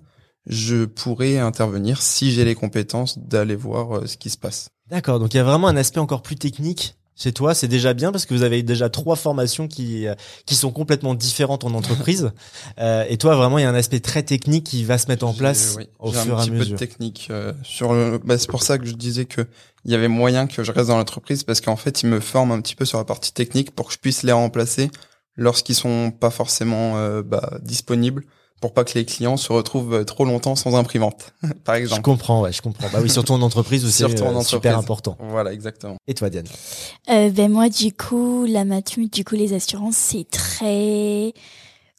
[SPEAKER 2] je pourrais intervenir si j'ai les compétences d'aller voir euh, ce qui se passe
[SPEAKER 1] D'accord. Donc il y a vraiment un aspect encore plus technique chez toi. C'est déjà bien parce que vous avez déjà trois formations qui euh, qui sont complètement différentes en entreprise. Euh, et toi, vraiment, il y a un aspect très technique qui va se mettre en place
[SPEAKER 2] oui,
[SPEAKER 1] au fur et
[SPEAKER 2] un
[SPEAKER 1] à
[SPEAKER 2] petit peu
[SPEAKER 1] mesure.
[SPEAKER 2] de technique euh, sur le bah, c'est pour ça que je disais que il y avait moyen que je reste dans l'entreprise parce qu'en fait ils me forment un petit peu sur la partie technique pour que je puisse les remplacer lorsqu'ils sont pas forcément euh, bah, disponibles pour pas que les clients se retrouvent euh, trop longtemps sans imprimante, par
[SPEAKER 1] Je
[SPEAKER 2] exemple.
[SPEAKER 1] comprends, ouais, je comprends. Bah oui, surtout en entreprise c'est
[SPEAKER 2] Surtout en
[SPEAKER 1] euh, super
[SPEAKER 2] entreprise.
[SPEAKER 1] important.
[SPEAKER 2] Voilà, exactement.
[SPEAKER 1] Et toi, Diane?
[SPEAKER 5] Euh, ben moi du coup la matmut du coup les assurances c'est très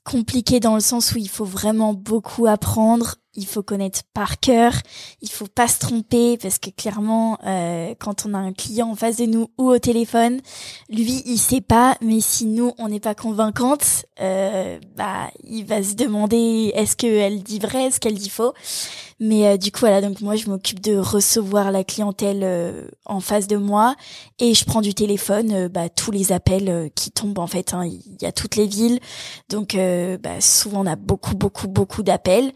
[SPEAKER 5] compliqué dans le sens où il faut vraiment beaucoup apprendre il faut connaître par cœur il faut pas se tromper parce que clairement euh, quand on a un client en face de nous ou au téléphone lui il sait pas mais si nous on n'est pas convaincante euh, bah il va se demander est-ce qu'elle dit vrai est-ce qu'elle dit faux? Mais euh, du coup voilà donc moi je m'occupe de recevoir la clientèle euh, en face de moi et je prends du téléphone euh, bah, tous les appels euh, qui tombent en fait hein. il y a toutes les villes. Donc euh, bah, souvent on a beaucoup beaucoup beaucoup d'appels.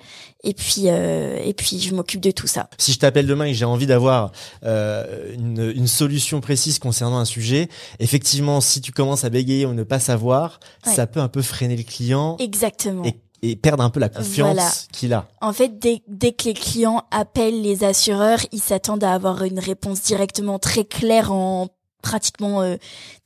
[SPEAKER 5] Et puis euh, et puis je m'occupe de tout ça.
[SPEAKER 1] Si je t'appelle demain et que j'ai envie d'avoir euh, une, une solution précise concernant un sujet, effectivement, si tu commences à bégayer ou ne pas savoir,
[SPEAKER 5] Ouais.
[SPEAKER 1] ça peut un peu freiner le client.
[SPEAKER 5] Exactement.
[SPEAKER 1] Et, et perdre un peu la confiance
[SPEAKER 5] Voilà.
[SPEAKER 1] qu'il a.
[SPEAKER 5] En fait, dès, dès que les clients appellent les assureurs, ils s'attendent à avoir une réponse directement très claire en pratiquement euh,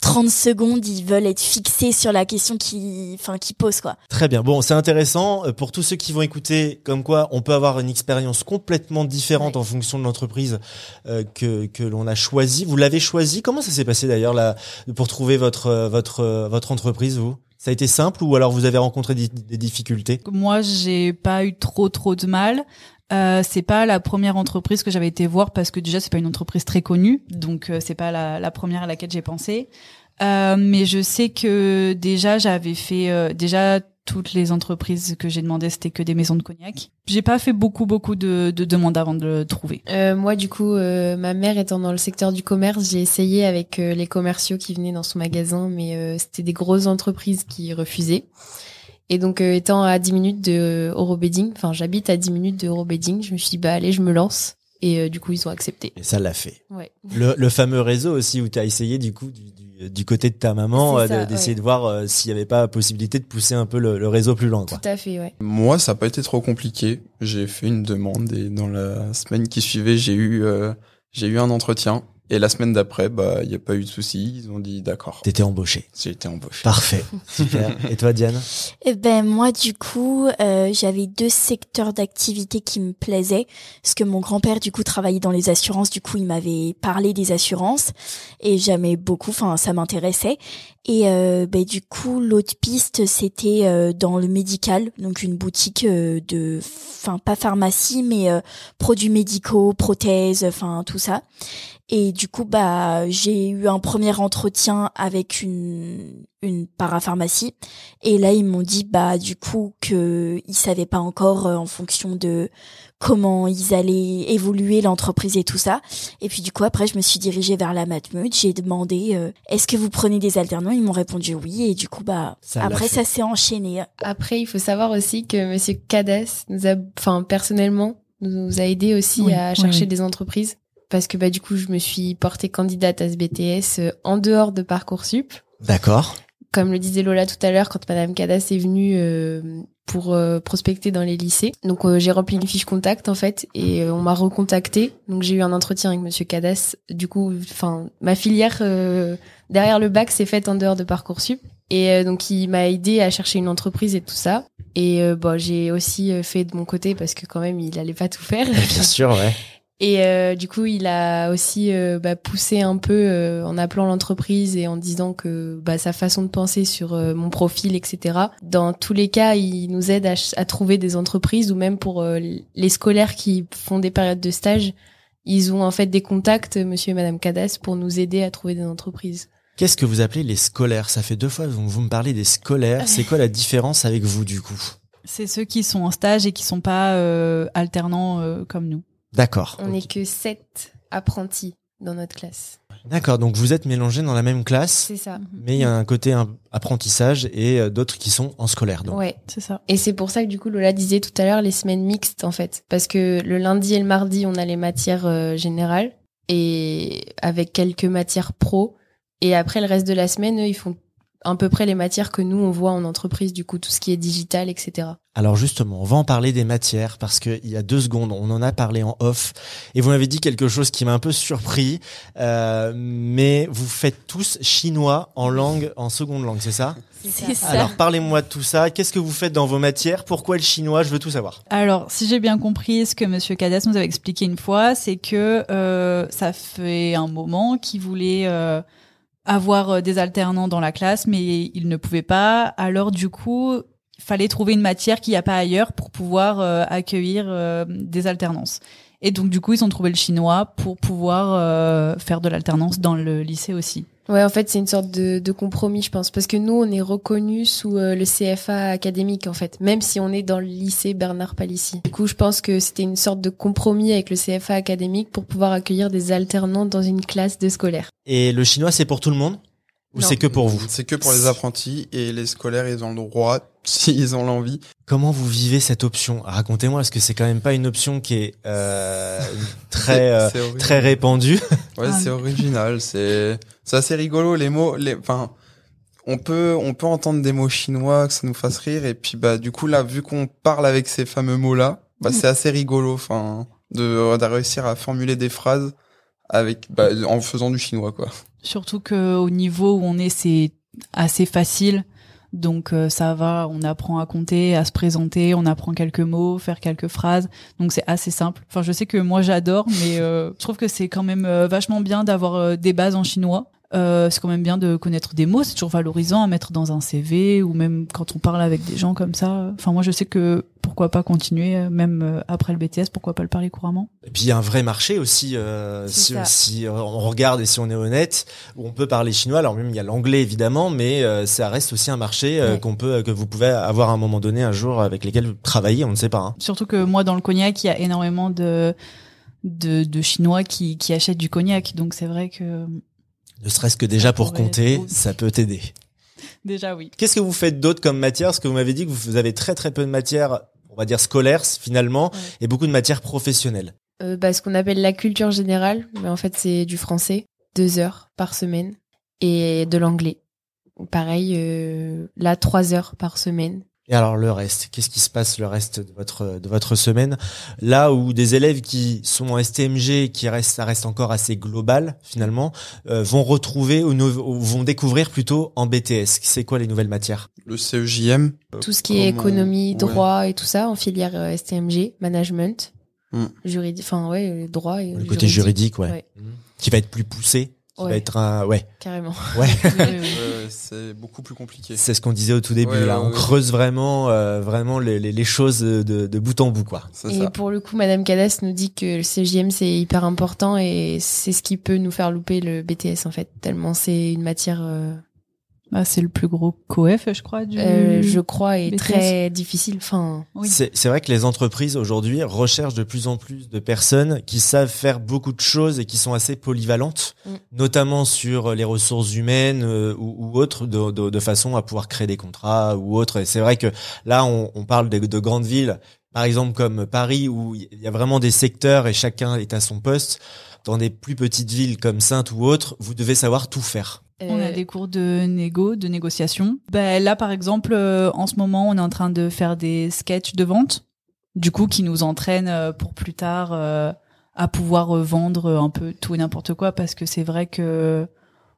[SPEAKER 5] 30 secondes. Ils veulent être fixés sur la question qui, enfin, qui pose quoi.
[SPEAKER 1] Très bien. Bon, c'est intéressant Euh, pour tous ceux qui vont écouter. Comme quoi, on peut avoir une expérience complètement différente en fonction de l'entreprise euh, que que l'on a choisi. Vous l'avez choisi. Comment ça s'est passé d'ailleurs là pour trouver votre euh, votre euh, votre entreprise vous? Ça a été simple ou alors vous avez rencontré des, difficultés
[SPEAKER 3] Moi, j'ai pas eu trop trop de mal. Euh, c'est pas la première entreprise que j'avais été voir parce que déjà c'est pas une entreprise très connue, donc euh, c'est pas la, la première à laquelle j'ai pensé. Euh, mais je sais que déjà j'avais fait euh, déjà toutes les entreprises que j'ai demandé c'était que des maisons de cognac. J'ai pas fait beaucoup beaucoup de, de demandes avant de le trouver.
[SPEAKER 4] Euh, moi, du coup, euh, ma mère étant dans le secteur du commerce, j'ai essayé avec euh, les commerciaux qui venaient dans son magasin, mais euh, c'était des grosses entreprises qui refusaient. Et donc, euh, étant à 10 minutes de Eurobedding, enfin, j'habite à 10 minutes de Eurobedding, je me suis dit, bah allez, je me lance. Et euh, du coup, ils ont accepté.
[SPEAKER 1] Et ça l'a fait.
[SPEAKER 4] Ouais.
[SPEAKER 1] Le, le fameux réseau aussi où tu as essayé du coup du, du, du côté de ta maman euh, d'essayer
[SPEAKER 4] ouais.
[SPEAKER 1] de voir euh, s'il y avait pas possibilité de pousser un peu le, le réseau plus loin quoi.
[SPEAKER 4] Tout à fait, ouais.
[SPEAKER 2] Moi, ça n'a pas été trop compliqué. J'ai fait une demande et dans la semaine qui suivait, j'ai eu euh, j'ai eu un entretien. Et la semaine d'après, bah, il n'y a pas eu de souci. Ils ont dit d'accord.
[SPEAKER 1] T'étais embauché.
[SPEAKER 2] J'ai été embauché.
[SPEAKER 1] Parfait. Super. Et toi Diane?
[SPEAKER 5] Eh ben moi du coup euh, j'avais deux secteurs d'activité qui me plaisaient parce que mon grand-père du coup travaillait dans les assurances du coup il m'avait parlé des assurances et j'aimais beaucoup enfin ça m'intéressait et euh, ben du coup l'autre piste c'était euh, dans le médical donc une boutique euh, de enfin pas pharmacie mais euh, produits médicaux prothèses enfin tout ça et du coup, bah, j'ai eu un premier entretien avec une, une parapharmacie. Et là, ils m'ont dit, bah, du coup, que ils savaient pas encore euh, en fonction de comment ils allaient évoluer l'entreprise et tout ça. Et puis, du coup, après, je me suis dirigée vers la Matmut. J'ai demandé, euh, est-ce que vous prenez des alternants? Ils m'ont répondu oui. Et du coup, bah,
[SPEAKER 1] Ça
[SPEAKER 5] après, ça s'est enchaîné.
[SPEAKER 4] Après, il faut savoir aussi que Monsieur Cadas nous a, enfin, personnellement, nous a aidé aussi
[SPEAKER 3] Oui,
[SPEAKER 4] à chercher
[SPEAKER 3] oui.
[SPEAKER 4] des entreprises. Parce que, bah, du coup, je me suis portée candidate à ce BTS euh, en dehors de Parcoursup.
[SPEAKER 1] D'accord.
[SPEAKER 4] comme le disait Lola tout à l'heure, quand Madame Cadas est venue euh, pour euh, prospecter dans les lycées. Donc euh, j'ai rempli une fiche contact en fait et euh, on m'a recontacté. Donc j'ai eu un entretien avec Monsieur Cadas. Du coup, enfin ma filière euh, derrière le bac s'est faite en dehors de parcoursup et donc il m'a aidé à chercher une entreprise et tout ça. Et euh, bon, j'ai aussi fait de mon côté parce que quand même il allait pas tout faire.
[SPEAKER 1] Bien sûr, ouais.
[SPEAKER 4] Et euh, du coup, il a aussi euh, bah, poussé un peu euh, en appelant l'entreprise et en disant que bah, sa façon de penser sur euh, mon profil, etc. Dans tous les cas, il nous aide à, à trouver des entreprises ou même pour euh, les scolaires qui font des périodes de stage, ils ont en fait des contacts, Monsieur et Madame Cadas, pour nous aider à trouver des entreprises.
[SPEAKER 1] Qu'est-ce que vous appelez les scolaires? Ça fait deux fois que vous vous me parlez des scolaires. C'est quoi la différence avec vous du coup?
[SPEAKER 3] C'est ceux qui sont en stage et qui sont pas euh, alternants euh, comme nous.
[SPEAKER 1] D'accord.
[SPEAKER 4] On n'est que sept apprentis dans notre classe.
[SPEAKER 1] D'accord. Donc vous êtes mélangés dans la même classe,
[SPEAKER 4] C'est ça.
[SPEAKER 1] mais il y a un côté un- apprentissage et euh, d'autres qui sont en scolaire. Donc.
[SPEAKER 4] Ouais.
[SPEAKER 3] C'est ça.
[SPEAKER 4] Et c'est pour ça que du coup Lola disait tout à l'heure les semaines mixtes en fait parce que le lundi et le mardi on a les matières euh, générales et avec quelques matières pro et après le reste de la semaine eux, ils font à peu près les matières que nous on voit en entreprise, du coup tout ce qui est digital, etc.
[SPEAKER 1] Alors justement, on va en parler des matières parce que il y a deux secondes, on en a parlé en off et vous m'avez dit quelque chose qui m'a un peu surpris. Euh, mais vous faites tous chinois en langue, en seconde langue, c'est ça?
[SPEAKER 5] C'est ça.
[SPEAKER 1] Alors parlez-moi de tout ça. Qu'est-ce que vous faites dans vos matières? Pourquoi le chinois? Je veux tout savoir.
[SPEAKER 3] Alors, si j'ai bien compris ce que Monsieur Cadas nous avait expliqué une fois, c'est que euh, ça fait un moment qu'il voulait euh, avoir euh, des alternants dans la classe, mais il ne pouvait pas. Alors, du coup, fallait trouver une matière qu'il n'y a pas ailleurs pour pouvoir euh, accueillir euh, des alternances. Et donc, du coup, ils ont trouvé le chinois pour pouvoir faire de l'alternance dans le lycée aussi.
[SPEAKER 4] Ouais, en fait, c'est une sorte de, de compromis, je pense, parce que nous, on est reconnus sous euh, le CFA académique, en fait, même si on est dans le lycée Bernard Palissy. Du coup, je pense que c'était une sorte de compromis avec le CFA académique pour pouvoir accueillir des alternants dans une classe de scolaire.
[SPEAKER 1] Et le chinois, c'est pour tout le monde? Ou c'est que pour vous?
[SPEAKER 2] C'est que pour les apprentis et les scolaires, ils ont le droit, s'ils ont l'envie.
[SPEAKER 1] Comment vous vivez cette option? Racontez-moi, parce que c'est quand même pas une option qui est euh, très euh, très répandue.
[SPEAKER 2] Ouais,
[SPEAKER 3] Ah.
[SPEAKER 2] c'est original. C'est c'est assez rigolo les mots. Les enfin, on peut on peut entendre des mots chinois que ça nous fasse rire et puis bah du coup là vu qu'on parle avec ces fameux mots là, bah c'est assez rigolo. Enfin, de, de réussir à formuler des phrases avec bah, en faisant du chinois quoi.
[SPEAKER 3] Surtout que au niveau où on est, c'est assez facile. Donc euh, ça va, on apprend à compter, à se présenter, on apprend quelques mots, faire quelques phrases. Donc c'est assez simple. Enfin, je sais que moi j'adore, mais euh, je trouve que c'est quand même euh, vachement bien d'avoir euh, des bases en chinois. Euh, c'est quand même bien de connaître des mots, c'est toujours valorisant à mettre dans un CV ou même quand on parle avec des gens comme ça. Enfin, moi je sais que pourquoi pas continuer, euh, même euh, après le BTS, pourquoi pas le parler couramment.
[SPEAKER 1] Et puis il y a un vrai marché aussi, euh, si, on regarde et si on est honnête, où on peut parler chinois. Alors même il y a l'anglais évidemment, mais euh, ça reste aussi un marché euh,
[SPEAKER 4] Ouais.
[SPEAKER 1] qu'on peut, que vous pouvez avoir à un moment donné un jour avec lesquels vous travaillez, on ne sait pas. hein.
[SPEAKER 3] Surtout que moi, dans le cognac, il y a énormément de, de, de Chinois qui, qui achètent du cognac. Donc c'est vrai que
[SPEAKER 1] Ne serait-ce que déjà pour compter, ça peut t'aider.
[SPEAKER 3] déjà oui.
[SPEAKER 1] Qu'est-ce que vous faites d'autre comme matière? Parce que vous m'avez dit que vous avez très très peu de matières, on va dire scolaires finalement,
[SPEAKER 4] Ouais.
[SPEAKER 1] et beaucoup de matières professionnelles.
[SPEAKER 4] Euh, bah, ce qu'on appelle la culture générale, mais en fait, c'est du français, deux heures par semaine, et de l'anglais. Pareil, euh, là, trois heures par semaine.
[SPEAKER 1] Et alors le reste, qu'est-ce qui se passe le reste de votre de votre semaine? Là où des élèves qui sont en STMG, qui restent, ça reste encore assez global finalement, euh, vont retrouver ou, vont découvrir plutôt en BTS. C'est quoi les nouvelles matières?
[SPEAKER 2] Le CEJM. euh,
[SPEAKER 4] Tout ce qui est
[SPEAKER 2] comment-
[SPEAKER 4] économie,
[SPEAKER 2] ouais.
[SPEAKER 4] droit et tout ça, en filière euh, STMG, management,
[SPEAKER 2] Hmm.
[SPEAKER 4] juridique, enfin, ouais, euh, droit et
[SPEAKER 1] Le côté juridique, ouais.
[SPEAKER 4] Ouais.
[SPEAKER 1] Qui va être plus poussé, qui va être un, ouais,
[SPEAKER 4] carrément.
[SPEAKER 1] ouais.
[SPEAKER 2] C'est beaucoup plus compliqué.
[SPEAKER 1] C'est ce qu'on disait au tout début.
[SPEAKER 2] Ouais,
[SPEAKER 1] là,
[SPEAKER 2] ouais,
[SPEAKER 1] on
[SPEAKER 2] ouais.
[SPEAKER 1] creuse vraiment, euh, vraiment les, les, les choses de, de bout en bout, quoi.
[SPEAKER 4] Et
[SPEAKER 2] ça.
[SPEAKER 4] pour le coup, Madame Cadas nous dit que le CGM c'est hyper important et c'est ce qui peut nous faire louper le BTS en fait, tellement c'est une matière, euh,
[SPEAKER 3] Bah, c'est le plus gros coef, je crois, du.
[SPEAKER 4] euh, je crois, et
[SPEAKER 3] BTS.
[SPEAKER 4] très difficile. Enfin,
[SPEAKER 3] Oui.
[SPEAKER 1] C'est c'est vrai que les entreprises aujourd'hui recherchent de plus en plus de personnes qui savent faire beaucoup de choses et qui sont assez polyvalentes,
[SPEAKER 4] Mm.
[SPEAKER 1] notamment sur les ressources humaines euh, ou, ou autres, de, de, de façon à pouvoir créer des contrats ou autres. Et c'est vrai que là, on, on parle de, de grandes villes, par exemple comme Paris, où il y a vraiment des secteurs et chacun est à son poste. Dans des plus petites villes comme Sainte ou autres, vous devez savoir tout faire.
[SPEAKER 3] On a
[SPEAKER 4] euh,
[SPEAKER 3] des cours de négo, de négociation. Bah, là, par exemple, euh, en ce moment, on est en train de faire des sketchs de vente, du coup, qui nous entraînent euh, pour plus tard euh, à pouvoir vendre un peu tout et n'importe quoi, parce que c'est vrai que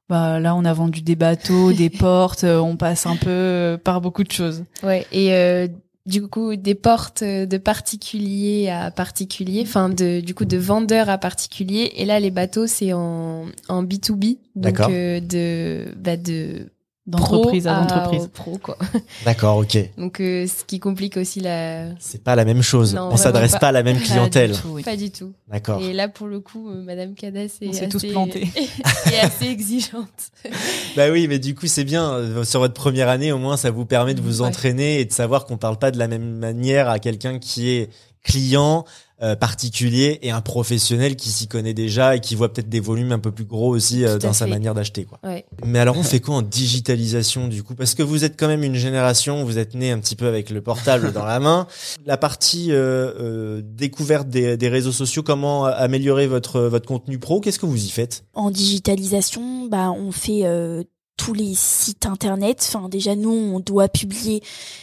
[SPEAKER 3] bah, là, on a vendu des bateaux, des portes, on passe un peu par beaucoup de choses.
[SPEAKER 4] Ouais, et euh, du coup, des portes de particulier à particulier, enfin de du coup de vendeur à particulier. Et là, les bateaux, c'est en en B 2 B, donc
[SPEAKER 1] D'accord.
[SPEAKER 4] euh, de bah de
[SPEAKER 3] D'entreprise à entreprise.
[SPEAKER 4] pro quoi.
[SPEAKER 1] D'accord, ok.
[SPEAKER 4] Donc euh, ce qui complique aussi la
[SPEAKER 1] C'est pas la même chose.
[SPEAKER 4] Non,
[SPEAKER 1] on s'adresse pas à la même
[SPEAKER 3] Pas du
[SPEAKER 1] clientèle.
[SPEAKER 3] tout, oui.
[SPEAKER 4] pas du tout.
[SPEAKER 1] D'accord.
[SPEAKER 4] Et là, pour le coup, euh, Madame Cadas est
[SPEAKER 3] On s'est
[SPEAKER 4] assez,
[SPEAKER 3] tous plantés.
[SPEAKER 4] est assez exigeante.
[SPEAKER 1] Bah oui, mais du coup, c'est bien. euh, Sur votre première année, au moins, ça vous permet de vous
[SPEAKER 4] Ouais.
[SPEAKER 1] entraîner et de savoir qu'on parle pas de la même manière à quelqu'un qui est client, euh, particulier et un professionnel qui s'y connaît déjà et qui voit peut-être des volumes un peu plus gros aussi euh, dans sa
[SPEAKER 4] fait.
[SPEAKER 1] manière d'acheter, quoi.
[SPEAKER 4] Ouais.
[SPEAKER 1] Mais alors, on fait quoi en digitalisation, du coup? Parce que vous êtes quand même une génération, vous êtes né un petit peu avec le portable dans la main. La partie, euh, euh, découverte des, des réseaux sociaux, comment améliorer votre, votre contenu pro? Qu'est-ce que vous y faites?
[SPEAKER 5] En digitalisation, bah, on fait euh, tous les sites internet. Enfin, déjà nous, on doit publier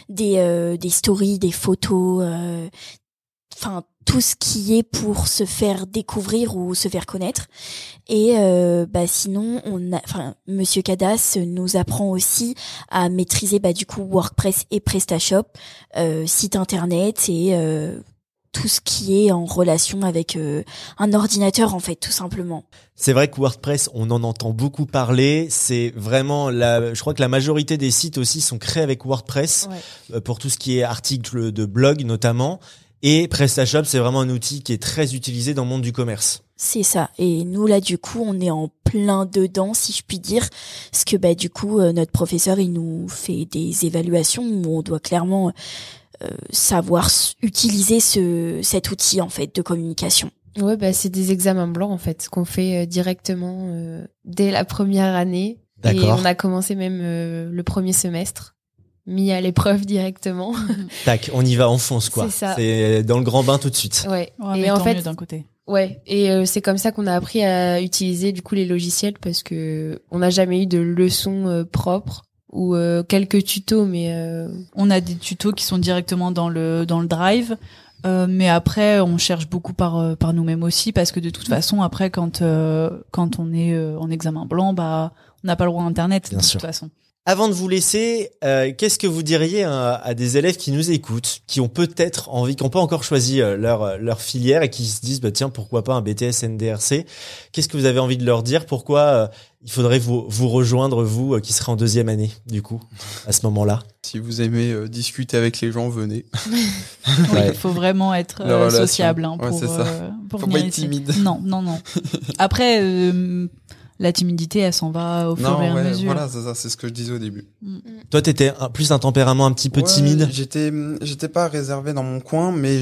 [SPEAKER 5] des des stories, des photos, enfin tout ce qui est pour se faire découvrir ou se faire connaître. Et euh, bah sinon, on a, enfin, Monsieur Cadas nous apprend aussi à maîtriser bah du coup WordPress et PrestaShop, euh, site internet et euh, tout ce qui est en relation avec euh, un ordinateur en fait tout simplement.
[SPEAKER 1] C'est vrai que WordPress, on en entend beaucoup parler. C'est vraiment la, je crois que la majorité des sites aussi sont créés avec WordPress euh, pour tout ce qui est articles de blog notamment. Et PrestaShop, c'est vraiment un outil qui est très utilisé dans le monde du commerce.
[SPEAKER 5] C'est ça. Et nous là, du coup, on est en plein dedans, si je puis dire, parce que bah du coup, euh, notre professeur, il nous fait des évaluations où on doit clairement euh, savoir utiliser ce cet outil en fait de communication.
[SPEAKER 4] Ouais, bah c'est des examens blancs en fait qu'on fait euh, directement dès la première année. Et on a commencé même le premier semestre mis à l'épreuve directement.
[SPEAKER 1] Tac, on y va, on fonce quoi. C'est ça. C'est dans le grand bain tout de suite.
[SPEAKER 4] Ouais.
[SPEAKER 3] et en fait, d'un côté.
[SPEAKER 4] Ouais, et euh, c'est comme ça qu'on a appris à utiliser du coup les logiciels parce que on n'a jamais eu de leçons euh, propres ou euh, quelques tutos, mais
[SPEAKER 3] on a des tutos qui sont directement dans le dans le Drive. mais après, on cherche beaucoup par par nous-mêmes aussi parce que de toute façon, après, quand quand on est en examen blanc, bah, on n'a pas le droit à Internet de toute façon.
[SPEAKER 1] Avant de vous laisser, euh, qu'est-ce que vous diriez à, des élèves qui nous écoutent, qui ont peut-être envie, qui n'ont pas encore choisi euh, leur euh, leur filière et qui se disent bah tiens pourquoi pas un BTS NDRC Qu'est-ce que vous avez envie de leur dire? Pourquoi il faudrait vous vous rejoindre vous qui serez en deuxième année du coup à ce moment-là?
[SPEAKER 2] Si vous aimez discuter avec les gens, venez.
[SPEAKER 3] Il faut vraiment être sociable hein, pour,
[SPEAKER 2] ça.
[SPEAKER 3] pour
[SPEAKER 2] faut pas être timide.
[SPEAKER 3] Non non non. Après la timidité, elle s'en va au fur et à mesure.
[SPEAKER 2] Voilà, c'est ça, c'est ce que je disais au début. Mm.
[SPEAKER 1] Toi, t'étais plus un tempérament un petit peu timide.
[SPEAKER 2] J'étais, j'étais pas réservé dans mon coin, mais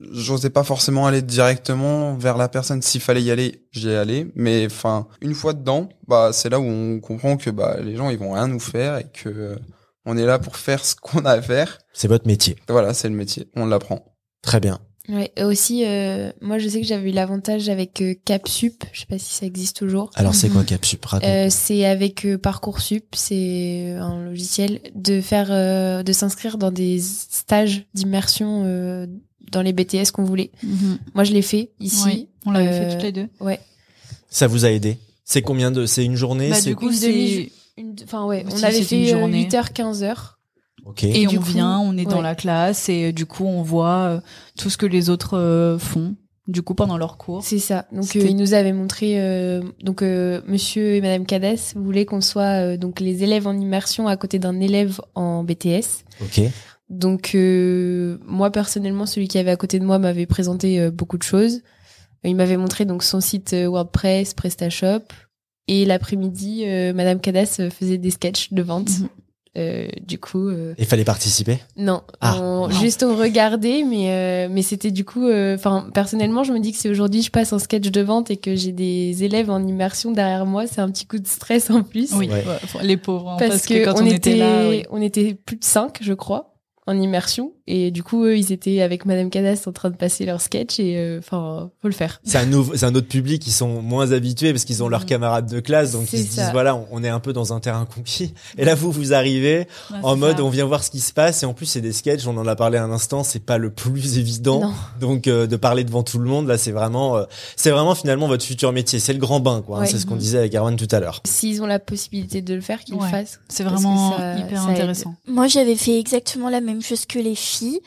[SPEAKER 2] j'osais pas forcément aller directement vers la personne. S'il fallait y aller, j'y allais. Mais enfin, une fois dedans, bah, c'est là où on comprend que bah, les gens, ils vont rien nous faire et que on est là pour faire ce qu'on a à faire.
[SPEAKER 1] C'est votre métier.
[SPEAKER 2] Voilà, c'est le métier. On l'apprend.
[SPEAKER 1] Très bien.
[SPEAKER 4] Ouais, aussi, euh, moi je sais que j'avais eu l'avantage avec euh, Capsup, je sais pas si ça existe toujours.
[SPEAKER 1] Alors c'est quoi mhm. Capsup?
[SPEAKER 4] Euh, C'est avec euh, Parcoursup, c'est un logiciel de faire, euh, de s'inscrire dans des stages d'immersion dans les BTS qu'on voulait. Mhm. Moi je l'ai fait ici. Oui,
[SPEAKER 3] on l'avait fait toutes les deux.
[SPEAKER 4] Ouais.
[SPEAKER 1] Ça vous a aidé? C'est combien de C'est une journée?
[SPEAKER 3] Bah, Du coup c'est,
[SPEAKER 4] enfin ouais, on avait fait 8h 15h.
[SPEAKER 3] Et on vient, on est dans la classe et euh, du coup on voit euh, tout ce que les autres euh, font du coup pendant leur cours.
[SPEAKER 4] C'est ça. Donc il nous avait montré donc monsieur et madame Cadès voulaient qu'on soit donc les élèves en immersion à côté d'un élève en BTS.
[SPEAKER 1] OK.
[SPEAKER 4] Donc moi personnellement celui qui avait à côté de moi m'avait présenté beaucoup de choses. Il m'avait montré donc son site WordPress, PrestaShop et l'après-midi madame Cadès faisait des sketchs de vente. Mhm. Euh, du coup. Euh...
[SPEAKER 1] Il fallait participer?
[SPEAKER 4] Non, ah. juste on regardait, mais euh, mais c'était du coup. Euh, enfin, personnellement, je me dis que si aujourd'hui je passe en sketch de vente et que j'ai des élèves en immersion derrière moi, c'est un petit coup de stress en plus.
[SPEAKER 3] Oui, les pauvres. Hein,
[SPEAKER 4] parce, que, quand on, était, là, on était plus de cinq, je crois en immersion. Et du coup eux ils étaient avec Madame Cadas en train de passer leur sketch et euh, enfin faut le faire.
[SPEAKER 1] C'est un nouveau c'est un autre public ils sont moins habitués parce qu'ils ont leurs mm. camarades de classe donc ils se disent voilà on, est un peu dans un terrain conquis. Et là vous vous arrivez en mode on vient voir ce qui se passe. Et en plus c'est des sketchs on en a parlé un instant c'est pas le plus évident. Donc euh, de parler devant tout le monde là c'est vraiment euh, c'est vraiment finalement votre futur métier. C'est le grand bain quoi hein, c'est ce qu'on disait avec Erwan tout à l'heure.
[SPEAKER 4] S'ils ont la possibilité de le faire qu'ils le fassent.
[SPEAKER 3] C'est vraiment hyper intéressant.
[SPEAKER 5] Moi j'avais fait exactement la même même chose que les filles.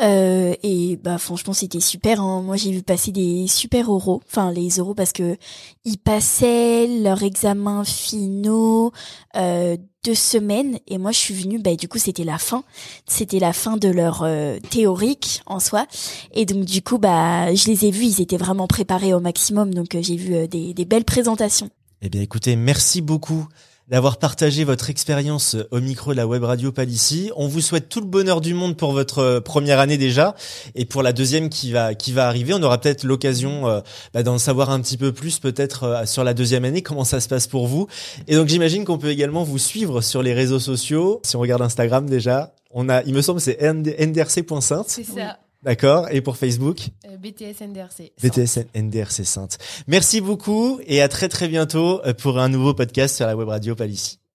[SPEAKER 5] Euh, et bah franchement c'était super. Hein. Moi j'ai vu passer des super oraux, enfin les euros parce que ils passaient leurs examens finaux euh, deux semaines et moi je suis venue. Bah du coup c'était la fin, c'était la fin de leur euh, théorique en soi. Et donc du coup bah je les ai vus, ils étaient vraiment préparés au maximum. Donc j'ai vu des, des belles présentations.
[SPEAKER 1] Eh bien écoutez, merci beaucoup d'avoir partagé votre expérience au micro de la web radio Palissy. On vous souhaite tout le bonheur du monde pour votre euh, première année déjà et pour la deuxième qui va qui va arriver. On aura peut-être l'occasion euh, bah, d'en savoir un petit peu plus peut-être euh, sur la deuxième année comment ça se passe pour vous. Et donc j'imagine qu'on peut également vous suivre sur les réseaux sociaux. Si on regarde Instagram déjà, on a, il me semble, c'est ndrc.sainte.
[SPEAKER 4] C'est ça.
[SPEAKER 1] D'accord. Et pour Facebook
[SPEAKER 4] euh, BTS NDRC.
[SPEAKER 1] BTS NDRC Sainte. Merci beaucoup et à très très bientôt euh, pour un nouveau podcast sur la web radio Palissy.